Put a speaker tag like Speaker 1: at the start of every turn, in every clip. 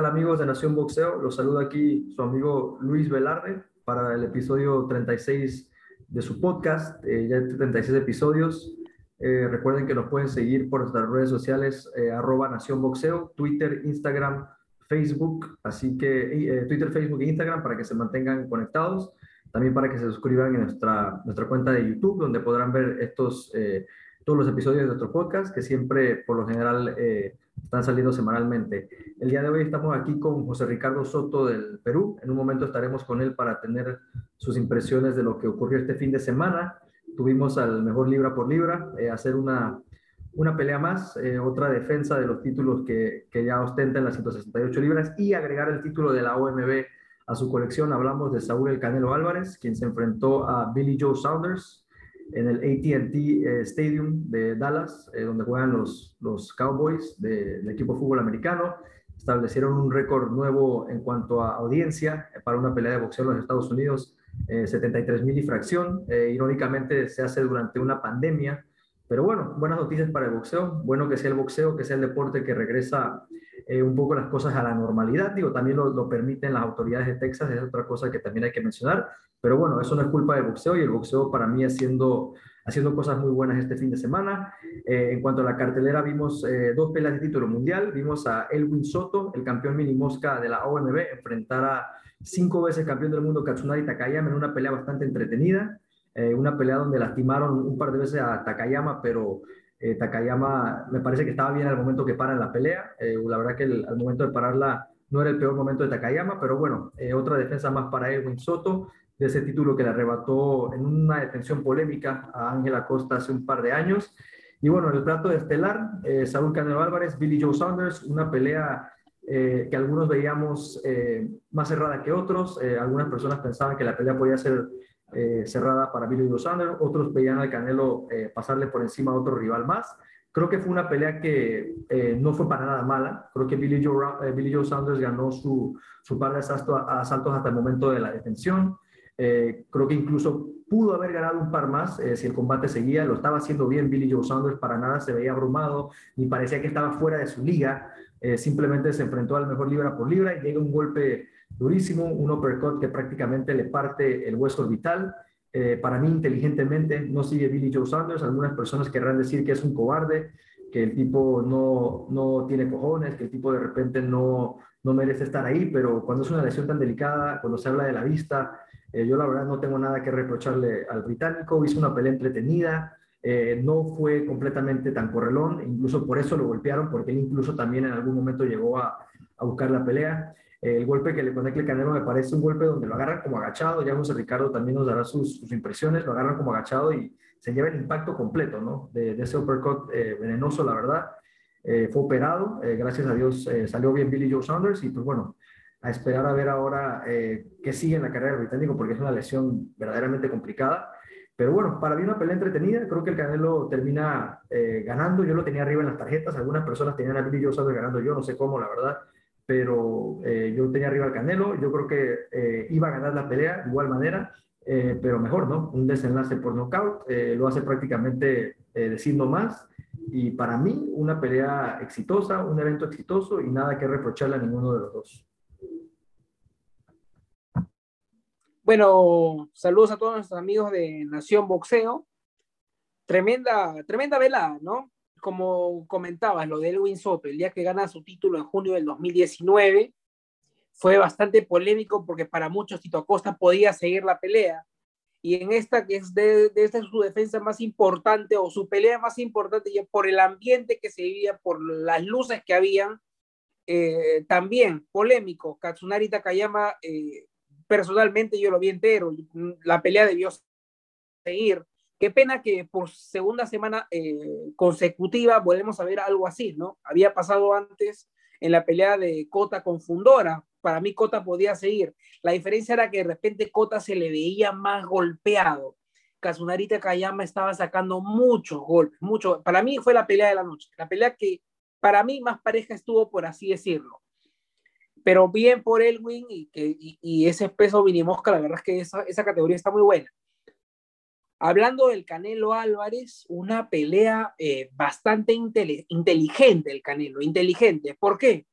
Speaker 1: Hola, ¿qué tal amigos de Nación Boxeo? Los saluda aquí su amigo Luis Velarde para el episodio 36 de su podcast, eh, ya 36 episodios. Eh, recuerden que nos pueden seguir por nuestras redes sociales, eh, Nación Boxeo, Twitter, Instagram, Facebook, así que Twitter, Facebook e Instagram para que se mantengan conectados. También para que se suscriban en nuestra, nuestra cuenta de YouTube, donde podrán ver estos, todos los episodios de nuestro podcast, que siempre, por lo general, están saliendo semanalmente. El día de hoy estamos aquí con José Ricardo Soto del Perú. En un momento estaremos con él para tener sus impresiones de lo que ocurrió este fin de semana. Tuvimos al mejor libra por libra, eh, hacer una, una pelea más, eh, otra defensa de los títulos que, que ya ostentan las 168 libras y agregar el título de la OMB a su colección. Hablamos de Saúl El Canelo Álvarez, quien se enfrentó a Billy Joe Saunders, en el ATT eh, Stadium de Dallas, eh, donde juegan los, los Cowboys del equipo de fútbol americano. Establecieron un récord nuevo en cuanto a audiencia eh, para una pelea de boxeo en los Estados Unidos, 73 mil y fracción. irónicamente se hace durante una pandemia, pero bueno, buenas noticias para el boxeo. Bueno que sea el boxeo, que sea el deporte que regresa un poco las cosas a la normalidad. Digo, también lo, lo, permiten las autoridades de Texas, es otra cosa que también hay que mencionar. Pero bueno, eso no es culpa del boxeo y el boxeo para mí haciendo, haciendo cosas muy buenas este fin de semana. Eh, en cuanto a la cartelera, vimos eh, dos peleas de título mundial. Vimos a Elwin Soto, el campeón mini mosca de la OMB, enfrentar a cinco veces campeón del mundo Katsunari Takayama en una pelea bastante entretenida. Eh, una pelea donde lastimaron un par de veces a Takayama, pero Takayama me parece que estaba bien al momento que paran la pelea. la verdad que al momento de pararla no era el peor momento de Takayama, pero bueno, otra defensa más para Elwin Soto de ese título que le arrebató en una detención polémica a Ángela Costa hace un par de años. Y bueno, el plato de estelar, eh, Saúl Canelo Álvarez, Billy Joe Saunders, una pelea eh, que algunos veíamos eh, más cerrada que otros. algunas personas pensaban que la pelea podía ser cerrada para Billy Joe Saunders, otros veían al Canelo pasarle por encima a otro rival más. Creo que fue una pelea que no fue para nada mala. Creo que Billy Joe, Billy Joe Saunders ganó su, su par de asaltos hasta el momento de la detención. Eh, creo que incluso pudo haber ganado un par más eh, si el combate seguía. Lo estaba haciendo bien Billy Joe Saunders, para nada se veía abrumado, ni parecía que estaba fuera de su liga. Eh, simplemente se enfrentó al mejor libra por libra y llega un golpe durísimo, un uppercut que prácticamente le parte el hueso orbital. para mí, inteligentemente, no sigue Billy Joe Saunders. Algunas personas querrán decir que es un cobarde, que el tipo no, no tiene cojones, que el tipo de repente no, no merece estar ahí, pero cuando es una lesión tan delicada, cuando se habla de la vista, eh, yo la verdad no tengo nada que reprocharle al británico, hizo una pelea entretenida, eh, no fue completamente tan correlón, incluso por eso lo golpearon, porque él incluso también en algún momento llegó a, a buscar la pelea. Eh, el golpe que le pone el Canelo me parece un golpe donde lo agarran como agachado, ya José Ricardo también nos dará sus, sus, impresiones, lo agarran como agachado y se lleva el impacto completo, ¿no? De, de ese uppercut venenoso, la verdad. fue operado, gracias a Dios salió bien Billy Joe Saunders y pues bueno, a esperar a ver ahora eh, qué sigue en la carrera del británico, porque es una lesión verdaderamente complicada. Pero bueno, para mí una pelea entretenida, creo que el Canelo termina eh, ganando, yo lo tenía arriba en las tarjetas, algunas personas tenían a Billy Joe ganando, yo no sé cómo, la verdad, pero eh, yo tenía arriba al Canelo, yo creo que iba a ganar la pelea de igual manera, pero mejor, ¿no? Un desenlace por nocaut, lo hace prácticamente diciendo más, y para mí una pelea exitosa, un evento exitoso y nada que reprocharle a ninguno de los dos.
Speaker 2: Bueno, saludos a todos nuestros amigos de Nación Boxeo. Tremenda, tremenda velada, ¿no? Como comentabas, lo de Elwin Soto, el día que gana su título en junio del 2019, fue bastante polémico porque para muchos Tito Acosta podía seguir la pelea. Y en esta, que es de, esta es su defensa más importante o su pelea más importante, ya por el ambiente que se vivía, por las luces que habían, eh, también polémico. Katsunari Takayama eh, personalmente yo lo vi entero, la pelea debió seguir. Qué pena que por segunda semana eh, consecutiva volvemos a ver algo así, ¿no? Había pasado antes en la pelea de Cota con Fundora. Para mí Cota podía seguir. La diferencia era que de repente Cota se le veía más golpeado. Kazunarita Kayama estaba sacando muchos golpes, mucho. Para mí fue la pelea de la noche, la pelea que para mí más pareja estuvo, por así decirlo pero bien por Elwin y, que, y, ese peso Mosca, la verdad es que esa, esa categoría está muy buena. Hablando del Canelo Álvarez, una pelea eh, bastante inteligente el Canelo, inteligente. ¿Por qué?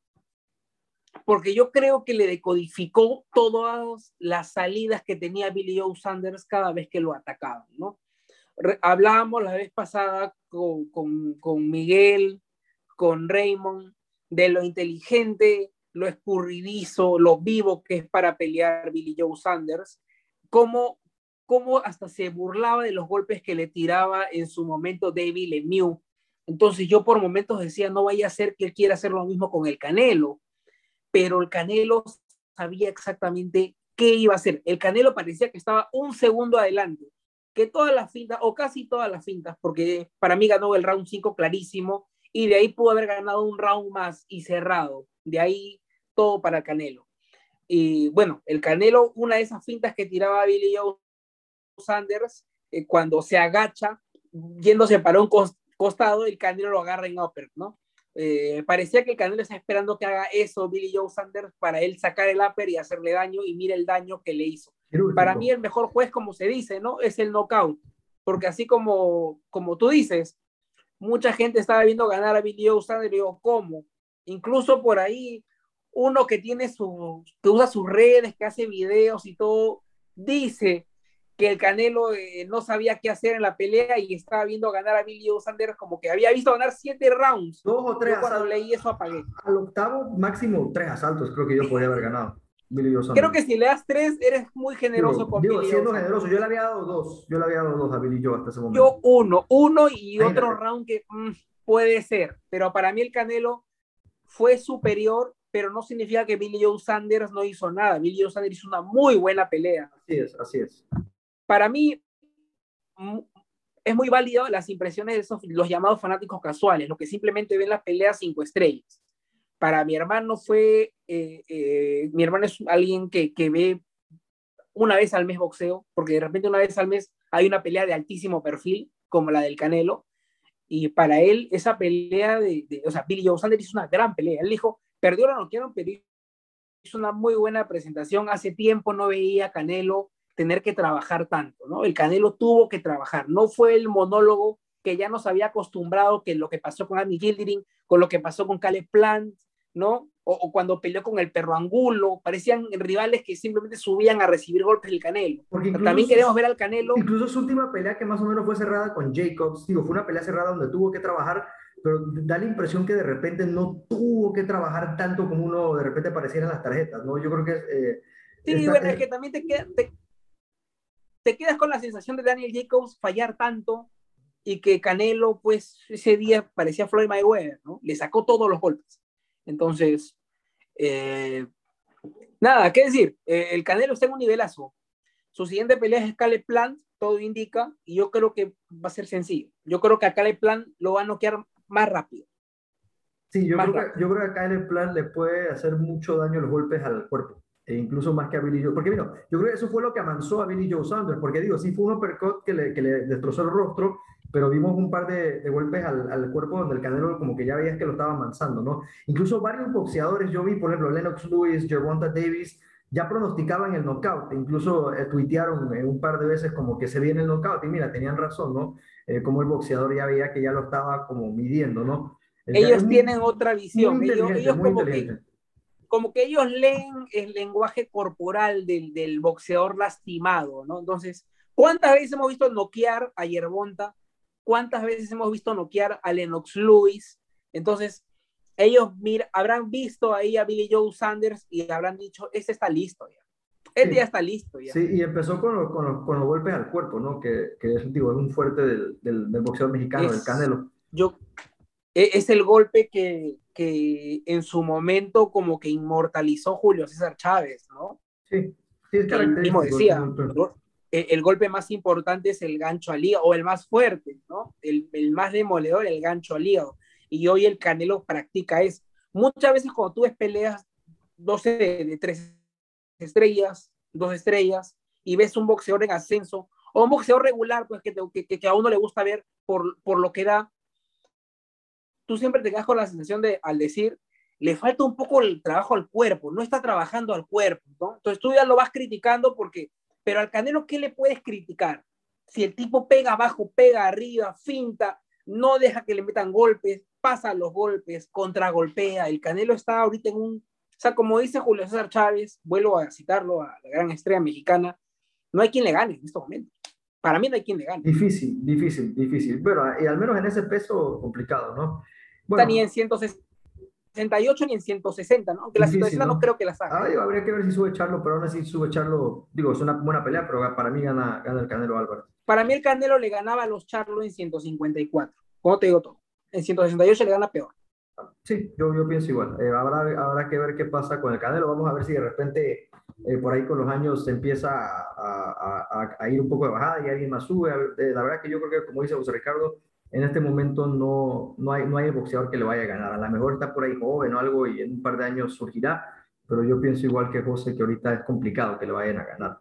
Speaker 2: porque yo creo que le decodificó todas las salidas que tenía Billy Joe Sanders cada vez que lo atacaban, ¿no? hablábamos la vez pasada con, con, Miguel, con Raymond, de lo inteligente, lo escurridizo, lo vivo que es para pelear Billy Joe Sanders, cómo, cómo hasta se burlaba de los golpes que le tiraba en su momento David Lemieux. Entonces yo por momentos decía, no vaya a ser que él quiera hacer lo mismo con el Canelo, pero el Canelo sabía exactamente qué iba a hacer. El Canelo parecía que estaba un segundo adelante, que todas las fintas, o casi todas las fintas, porque para mí ganó el round 5 clarísimo, y de ahí pudo haber ganado un round más y cerrado. De ahí todo para Canelo. Y bueno, el Canelo, una de esas fintas que tiraba Billy Joe Sanders, eh, cuando se agacha, yéndose para un costado, el Canelo lo agarra en upper, ¿no? Eh, parecía que el Canelo está esperando que haga eso Billy Joe Sanders para él sacar el upper y hacerle daño y mira el daño que le hizo. Para mí el mejor juez, como se dice, ¿no? Es el knockout, porque así como, como tú dices, mucha gente estaba viendo ganar a Billy Joe Sanders y digo, ¿cómo? Incluso por ahí uno que tiene su, que usa sus redes, que hace videos y todo, dice que el Canelo eh, no sabía qué hacer en la pelea y estaba viendo ganar a Billy Sanders como que había visto ganar siete rounds.
Speaker 1: Dos o tres.
Speaker 2: Yo cuando leí eso apagué.
Speaker 1: Al octavo máximo tres asaltos creo que yo podría haber ganado. Billy
Speaker 2: Creo que si le das tres eres muy generoso
Speaker 1: digo,
Speaker 2: con
Speaker 1: digo,
Speaker 2: Billy
Speaker 1: siendo generoso, yo le había dado dos. Yo le había dado dos a Billy Joe hasta ese momento.
Speaker 2: Yo uno, uno y otro round que mm, puede ser, pero para mí el Canelo fue superior, pero no significa que Billy Joe Sanders no hizo nada. Billy Joe Sanders hizo una muy buena pelea.
Speaker 1: Así es, así es.
Speaker 2: Para mí mm, es muy válido las impresiones de esos, los llamados fanáticos casuales, los que simplemente ven las peleas cinco estrellas. Para mi hermano fue, eh, eh, mi hermano es alguien que, que ve una vez al mes boxeo, porque de repente una vez al mes hay una pelea de altísimo perfil, como la del Canelo, y para él esa pelea de, de o sea, Billy Joe Sanders hizo una gran pelea. Él dijo, perdió o no quiero, pero hizo una muy buena presentación. Hace tiempo no veía a Canelo tener que trabajar tanto, ¿no? El Canelo tuvo que trabajar, no fue el monólogo que ya nos había acostumbrado, que lo que pasó con Andy Gildering, con lo que pasó con Caleb Plant, ¿no? O, o, cuando peleó con el perro Angulo, parecían rivales que simplemente subían a recibir golpes del Canelo.
Speaker 1: Porque
Speaker 2: También queremos ver al Canelo.
Speaker 1: Incluso su última pelea que más o menos fue cerrada con Jacobs, digo, fue una pelea cerrada donde tuvo que trabajar, pero da la impresión que de repente no tuvo que trabajar tanto como uno de repente pareciera en las tarjetas, ¿no? Yo creo que eh,
Speaker 2: Sí,
Speaker 1: esta-
Speaker 2: bueno,
Speaker 1: eh,
Speaker 2: es que también te, queda- te, te quedas con la sensación de Daniel Jacobs fallar tanto y que Canelo, pues, ese día parecía Floyd Mayweather, ¿no? Le sacó todos los golpes. Entonces, eh, nada, ¿qué decir? Eh, el Canelo está en un nivelazo. Su siguiente pelea es Caleb Plant, todo indica, y yo creo que va a ser sencillo. Yo creo que a Caleb Plant lo va a noquear más rápido.
Speaker 1: Sí, yo creo, que, yo creo que acá en el plan le puede hacer mucho daño los golpes al cuerpo, e incluso más que a Billy Joe. Porque, mira, yo creo que eso fue lo que amansó a Billy Joe Sanders, porque digo, sí fue un uppercut que le, que le destrozó el rostro, pero vimos un par de, de golpes al, al cuerpo donde el Canelo como que ya veías que lo estaba amansando, ¿no? Incluso varios boxeadores, yo vi, por ejemplo, Lennox Lewis, Gervonta Davis, ya pronosticaban el knockout, incluso eh, tuitearon eh, un par de veces como que se viene el knockout, y mira, tenían razón, ¿no? Eh, como el boxeador ya veía que ya lo estaba como midiendo, ¿no? El
Speaker 2: Ellos
Speaker 1: muy-
Speaker 2: tienen otra visión. Ellos, que como que ellos leen el lenguaje corporal del, del boxeador lastimado, ¿no? Entonces, ¿cuántas veces hemos visto noquear a Yerbonta? ¿Cuántas veces hemos visto noquear a Lennox Lewis? Entonces, ellos mira, habrán visto ahí a Billy Joe Sanders y habrán dicho, este está listo ya.
Speaker 1: Sí.
Speaker 2: ya está listo ya.
Speaker 1: Sí, y empezó con, los- con, los, con los golpes al cuerpo, ¿no? Que, que es, digo, es un fuerte del, del, del boxeador mexicano,
Speaker 2: Es-
Speaker 1: del Canelo.
Speaker 2: Yo, e- es el golpe que, que en su momento como que inmortalizó Julio César Chávez, ¿no?
Speaker 1: Sí, sí, es
Speaker 2: él
Speaker 1: característico.
Speaker 2: decía,
Speaker 1: golpe.
Speaker 2: ¿no? el, el golpe más importante es el gancho al hígado, o el más fuerte, ¿no? El, el más demoledor, el gancho al hígado. Y hoy el Canelo practica eso. Muchas veces cuando tú ves peleas 12 de, de tres estrellas, dos estrellas, y ves un boxeador en ascenso, o un boxeador regular, pues que, que a uno le gusta ver por, por lo que da, tú siempre te quedas con la sensación de, al decir, le falta un poco el trabajo al cuerpo, no está trabajando al cuerpo, ¿no? Entonces tú ya lo vas criticando porque, pero al Canelo, ¿qué le puedes criticar? Si el tipo pega abajo, pega arriba, finta, no deja que le metan golpes, pasa los golpes, contragolpea, el Canelo está ahorita en un, O sea, como dice Julio César Chávez, vuelvo a citarlo a la gran estrella mexicana, no hay quien le gane en estos momentos. Para mí no hay quien le gane.
Speaker 1: Difícil, difícil, difícil. Bueno, y al menos en ese peso complicado, ¿no?
Speaker 2: Bueno, ni en 168 ni en 160, ¿no? Aunque la 160 ¿no? creo que la saque.
Speaker 1: Habría que ver si sube Charlo, pero aún así sube Charlo, digo, es una buena pelea, pero para mí gana, gana el Canelo Álvarez.
Speaker 2: Para mí el Canelo le ganaba a los Charlo en 154. ¿Cómo te digo todo? En 168 le gana peor.
Speaker 1: Sí, yo, yo pienso igual. Eh, habrá, habrá que ver qué pasa con el Canelo. Vamos a ver si de repente eh, por ahí con los años se empieza a, a, ir un poco de bajada y alguien más sube. Eh, la verdad que yo creo que, como dice José Ricardo, en este momento no, no, hay, no hay boxeador que le vaya a ganar. A lo mejor está por ahí joven o algo y en un par de años surgirá, pero yo pienso igual que José que ahorita es complicado que le vayan a ganar.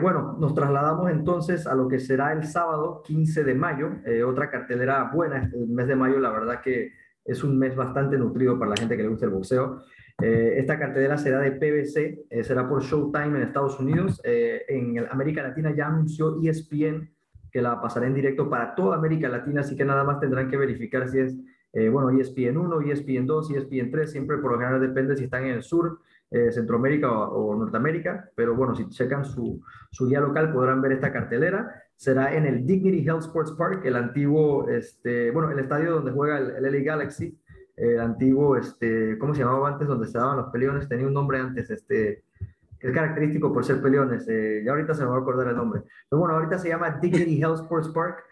Speaker 1: bueno, nos trasladamos entonces a lo que será el sábado 15 de mayo, otra cartelera buena, el mes de mayo la verdad que es un mes bastante nutrido para la gente que le gusta el boxeo. Eh, esta cartelera será de PBC, eh, será por Showtime en Estados Unidos. Eh, en América Latina ya anunció ESPN que la pasará en directo para toda América Latina, así que nada más tendrán que verificar si es, bueno, ESPN 1, ESPN 2, ESPN 3, siempre por lo general depende si están en el sur, Centroamérica o, Norteamérica, pero bueno, si checan su, su guía local podrán ver esta cartelera será en el Dignity Health Sports Park, el antiguo, este, bueno, el estadio donde juega el, el LA Galaxy, el antiguo, este, ¿cómo se llamaba antes? Donde se daban los peleones, tenía un nombre antes, este, es característico por ser peleones, eh, ya ahorita se me va a acordar el nombre. Pero bueno, ahorita se llama Dignity Health Sports Park,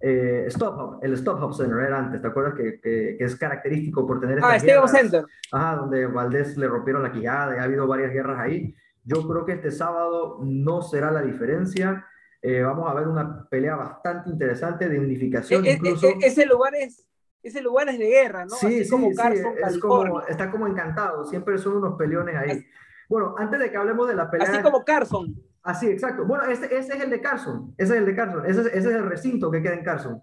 Speaker 1: eh, Stop Hub, el Stop Hub Center era antes, ¿te acuerdas? Que, que, es característico por tener...
Speaker 2: Ah, Stadium Center.
Speaker 1: Ajá, donde Valdés le rompieron la quijada y ha habido varias guerras ahí. Yo creo que este sábado no será la diferencia. Eh, vamos a ver una pelea bastante interesante de unificación.
Speaker 2: E, e, incluso. E, ese lugar es ese lugar es de guerra, ¿no?
Speaker 1: Sí, sí, como Carson, es como, está como encantado, siempre son unos peleones ahí. Bueno, antes de que hablemos de la pelea.
Speaker 2: Así como Carson.
Speaker 1: Así, exacto. Bueno, ese, ese es el de Carson, ese es el de Carson, ese, ese es el recinto que queda en Carson.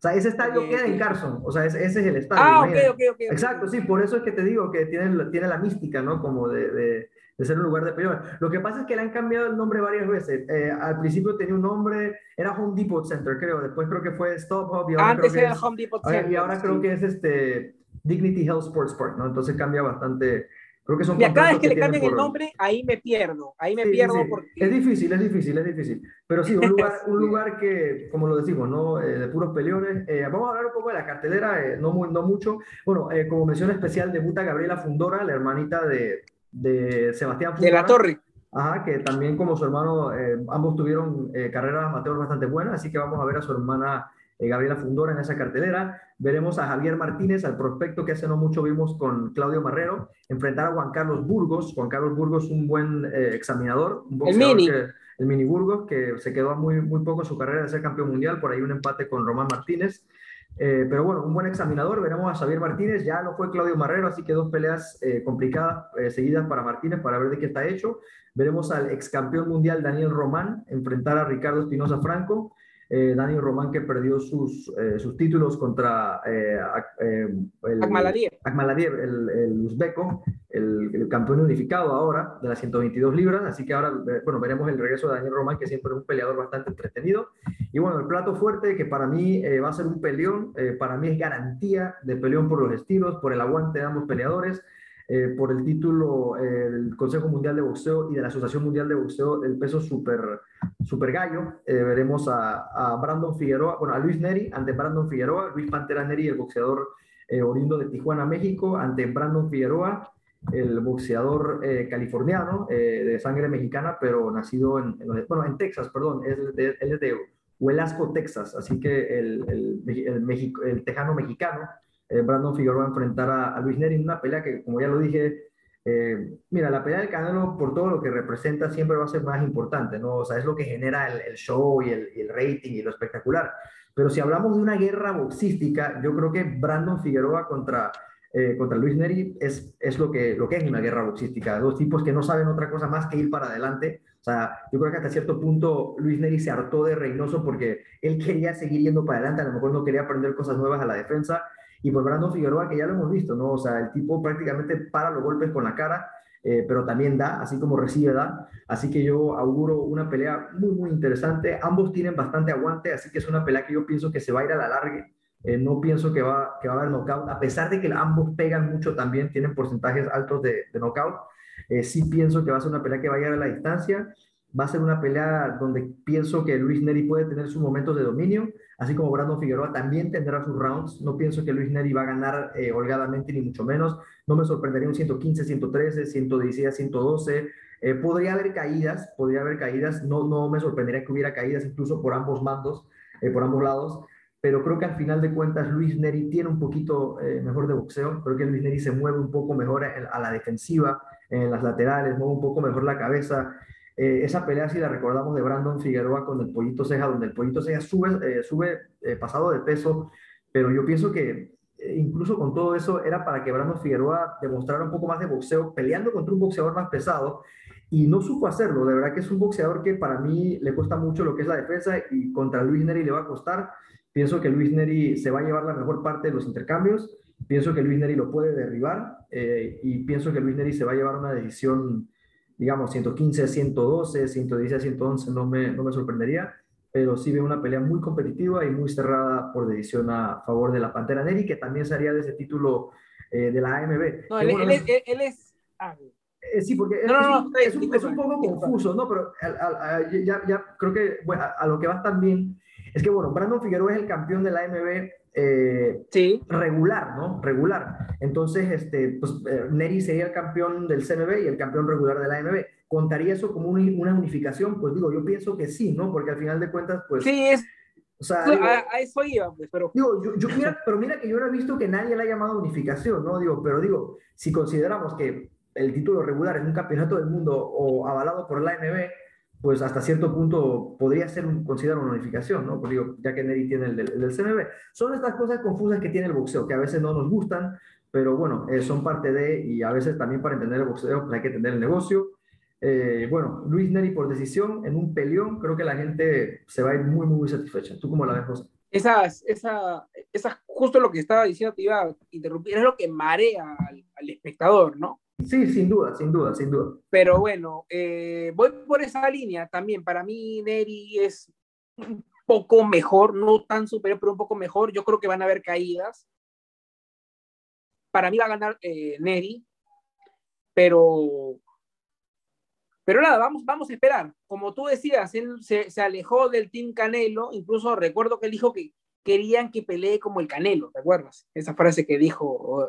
Speaker 1: O sea, ese estadio queda en Carson, o sea, ese, ese es el estadio.
Speaker 2: Ah, ok, ok, ok.
Speaker 1: Exacto, sí, por eso es que te digo que tiene, tiene la mística, ¿no? Como de, de de ser un lugar de pelea. Lo que pasa es que le han cambiado el nombre varias veces. Eh, al principio tenía un nombre, era Home Depot Center, creo. Después creo que fue Stop Hub.
Speaker 2: Y ahora Antes era Home Depot Center.
Speaker 1: Y ahora creo que es este Dignity Health Sports Park, ¿no? Entonces cambia bastante. Creo que son
Speaker 2: cada vez que, le cambian el nombre, ahí me pierdo. Ahí me pierdo porque.
Speaker 1: Es difícil, es difícil, es difícil. Pero sí, un lugar, un lugar que, como lo decimos, ¿no? Eh, de puros peleones. Eh, vamos a hablar un poco de la cartelera, no, muy, no mucho. Bueno, como mención especial, debuta Gabriela Fundora, la hermanita de, de Sebastián
Speaker 2: De la Torre.
Speaker 1: Ajá, que también como su hermano, eh, ambos tuvieron eh, carreras amateur bastante buenas, así que vamos a ver a su hermana eh, Gabriela Fundora en esa cartelera. Veremos a Javier Martínez, al prospecto que hace no mucho vimos con Claudio Marrero, enfrentar a Juan Carlos Burgos. Juan Carlos Burgos, un buen examinador, un
Speaker 2: el mini.
Speaker 1: el mini Burgos, que se quedó muy, muy poco en su carrera de ser campeón mundial, por ahí un empate con Román Martínez. Eh, pero bueno, un buen examinador. Veremos a Xavier Martínez. Ya no fue Claudio Marrero, así que dos peleas eh, complicadas eh, seguidas para Martínez para ver de qué está hecho. Veremos al ex campeón mundial Daniel Román enfrentar a Ricardo Espinosa Franco. Eh, Daniel Román que perdió sus, eh, sus títulos contra eh,
Speaker 2: el,
Speaker 1: Akmaladiev, el, el uzbeco, el, campeón unificado ahora de las 122 libras, así que ahora, bueno, veremos el regreso de Daniel Román, que siempre es un peleador bastante entretenido. Y bueno, el plato fuerte, que para mí va a ser un peleón, para mí es garantía de peleón por los estilos, por el aguante de ambos peleadores. Eh, por el título eh, del Consejo Mundial de Boxeo y de la Asociación Mundial de Boxeo el peso super, super gallo. Eh, veremos a, a, Brandon Figueroa, bueno, a Luis Neri ante Brandon Figueroa, Luis Pantera Neri, el boxeador oriundo de Tijuana, México, ante Brandon Figueroa, el boxeador californiano de sangre mexicana, pero nacido en, bueno, en Texas, perdón, él es de Huelasco, Texas, así que el, el, el, el tejano mexicano eh, Brandon Figueroa enfrentar a, Luis Neri en una pelea que, como ya lo dije, eh, mira, la pelea del Canelo, por todo lo que representa, siempre va a ser más importante, ¿no? O sea, es lo que genera el, show y el, rating y lo espectacular. Pero si hablamos de una guerra boxística, yo creo que Brandon Figueroa contra, eh, contra Luis Neri es, es lo, que, lo que es una guerra boxística. Dos tipos que no saben otra cosa más que ir para adelante. O sea, yo creo que hasta cierto punto Luis Neri se hartó de Reynoso porque él quería seguir yendo para adelante, a lo mejor no quería aprender cosas nuevas a la defensa y por Brandon Figueroa, que ya lo hemos visto, ¿no? O sea, el tipo prácticamente para los golpes con la cara, eh, pero también da, así como recibe da. Así que yo auguro una pelea muy, muy interesante. Ambos tienen bastante aguante, así que es una pelea que yo pienso que se va a ir a la larga. Eh, no pienso que va, que va a haber knockout, a pesar de que ambos pegan mucho también, tienen porcentajes altos de, de knockout. Eh, sí pienso que va a ser una pelea que va a a la distancia. Va a ser una pelea donde pienso que Luis Neri puede tener sus momentos de dominio, así como Brandon Figueroa también tendrá sus rounds. No pienso que Luis Neri va a ganar eh, holgadamente, ni mucho menos. No me sorprendería un 115, 113, 116, 112. podría haber caídas, podría haber caídas. No, no me sorprendería que hubiera caídas incluso por ambos mandos, eh, por ambos lados. Pero creo que al final de cuentas Luis Neri tiene un poquito eh, mejor de boxeo. Creo que Luis Neri se mueve un poco mejor a la defensiva, en las laterales, mueve un poco mejor la cabeza. Eh, esa pelea, si la recordamos, de Brandon Figueroa con el Pollito Ceja, donde el Pollito Ceja sube, eh, sube eh, pasado de peso, pero yo pienso que incluso con todo eso era para que Brandon Figueroa demostrara un poco más de boxeo, peleando contra un boxeador más pesado, y no supo hacerlo. De verdad que es un boxeador que para mí le cuesta mucho lo que es la defensa y contra Luis Neri le va a costar. Pienso que Luis Neri se va a llevar la mejor parte de los intercambios. Pienso que Luis Neri lo puede derribar y pienso que Luis Neri se va a llevar una decisión digamos, 115 a 112, 110 a 111, no me, no me sorprendería, pero sí veo una pelea muy competitiva y muy cerrada por decisión a favor de la Pantera Neri, que también sería de ese título eh, de la AMB.
Speaker 2: No, él, él, es... Él, es... Ah,
Speaker 1: eh, sí, porque no, es, no, no, es, un, es, un, poco confuso, ¿no? Pero ya, ya, creo que bueno, a, lo que vas también es que, bueno, Brandon Figueroa es el campeón de la AMB eh,
Speaker 2: sí.
Speaker 1: regular, ¿no? Regular. Entonces, este, pues, eh, Neri sería el campeón del CMB y el campeón regular de la AMB. ¿Contaría eso como una unificación? Pues digo, yo pienso que sí, ¿no? Porque al final de cuentas, pues...
Speaker 2: Sí, es... O sea, digo, a, eso iba, pues, pero...
Speaker 1: Digo, yo, yo, mira, pero mira que yo no he visto que nadie le haya llamado unificación, ¿no? Digo, pero digo, si consideramos que el título regular es un campeonato del mundo o avalado por la AMB, pues hasta cierto punto podría ser un, considerado una unificación, ¿no? Pues digo, ya que Neri tiene el del, CMB. Son estas cosas confusas que tiene el boxeo, que a veces no nos gustan, pero bueno, eh, son parte de, y a veces también para entender el boxeo, pues hay que entender el negocio. Eh, bueno, Luis Neri por decisión, en un peleón, creo que la gente se va a ir muy, muy satisfecha. ¿Tú cómo la ves, José?
Speaker 2: Esas, esa, esa, justo lo que estaba diciendo, te iba a interrumpir, es lo que marea al espectador, ¿no?
Speaker 1: Sí, sin duda, sin duda, sin duda.
Speaker 2: Pero bueno, eh, voy por esa línea también. Para mí, Neri es un poco mejor, no tan superior, pero un poco mejor. Yo creo que van a haber caídas. Para mí va a ganar eh, Neri, pero, pero nada, vamos, vamos a esperar. Como tú decías, él se, se alejó del Team Canelo. Incluso recuerdo que él dijo que querían que pelee como el Canelo, ¿te acuerdas? Esa frase que dijo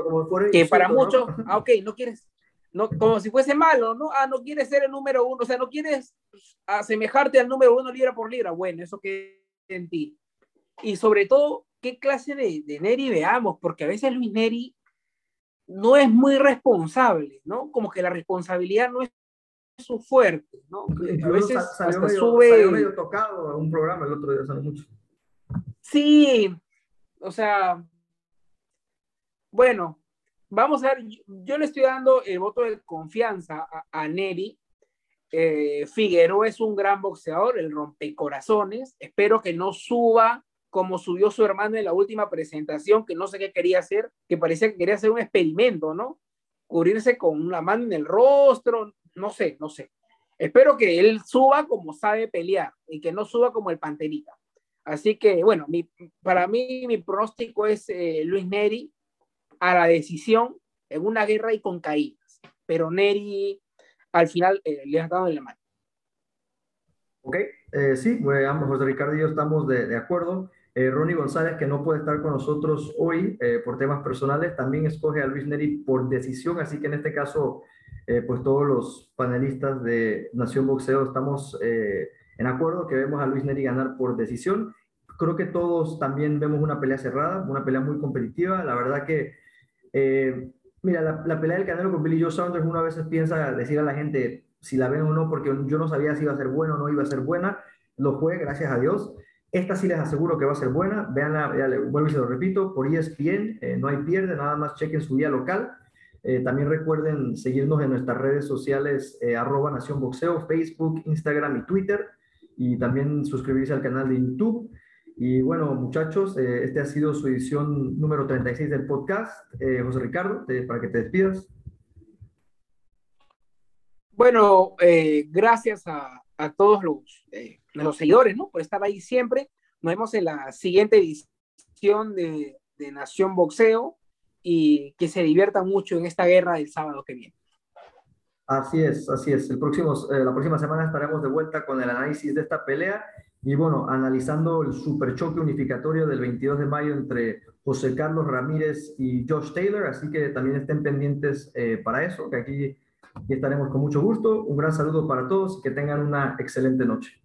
Speaker 2: eh, Neri que para muchos, ah, ok, no quieres, no, como si fuese malo, ¿no? Ah, no quieres ser el número uno, o sea, no quieres asemejarte al número uno libra por libra. Bueno, eso que en ti. Y sobre todo, ¿qué clase de, de Neri veamos? Porque a veces Luis Neri no es muy responsable, ¿no? Como que la responsabilidad no es su fuerte, ¿no?
Speaker 1: A veces salió medio, sube... Salió medio tocado a un programa el otro día, salió mucho.
Speaker 2: Sí, o sea, bueno, vamos a ver, yo le estoy dando el voto de confianza a, Neri. Eh, Figueroa es un gran boxeador, el rompecorazones. Espero que no suba como subió su hermano en la última presentación, que no sé qué quería hacer, que parecía que quería hacer un experimento, ¿no? Cubrirse con una mano en el rostro, no sé, no sé. Espero que él suba como sabe pelear y que no suba como el Panterita. Así que, bueno, para mí mi pronóstico es eh, Luis Neri a la decisión en una guerra y con caídas. Pero Neri al final eh, le ha dado en la mano.
Speaker 1: Ok, eh, sí, pues, ambos, José Ricardo y yo estamos de, acuerdo. Eh, Ronnie González, que no puede estar con nosotros hoy por temas personales, también escoge a Luis Neri por decisión, así que en este caso, pues todos los panelistas de Nación Boxeo estamos en acuerdo que vemos a Luis Neri ganar por decisión. Creo que todos también vemos una pelea cerrada, una pelea muy competitiva. La verdad que eh, mira, la, pelea del Canelo con Billy Joe Saunders una vez piensa decir a la gente si la ven o no, porque yo no sabía si iba a ser buena o no iba a ser buena. Lo fue, gracias a Dios. Esta sí les aseguro que va a ser buena. Veanla, vuelvo y se lo repito, por ESPN, eh, no hay pierde, nada más chequen su guía local. Eh, también recuerden seguirnos en nuestras redes sociales, arroba Nación Boxeo, Facebook, Instagram y Twitter. Y también suscribirse al canal de YouTube. Y bueno, muchachos, eh, este ha sido su edición número 36 del podcast. Eh, José Ricardo, para que te despidas.
Speaker 2: Bueno, eh, gracias a, a, todos los, los seguidores, ¿no? Por estar ahí siempre. Nos vemos en la siguiente edición de, de Nación Boxeo y que se diviertan mucho en esta guerra del sábado que viene.
Speaker 1: Así es, así es. El próximo, eh, la próxima semana estaremos de vuelta con el análisis de esta pelea y bueno, analizando el super choque unificatorio del 22 de mayo entre José Carlos Ramírez y Josh Taylor, así que también estén pendientes eh, para eso, que aquí, aquí estaremos con mucho gusto. Un gran saludo para todos y que tengan una excelente noche.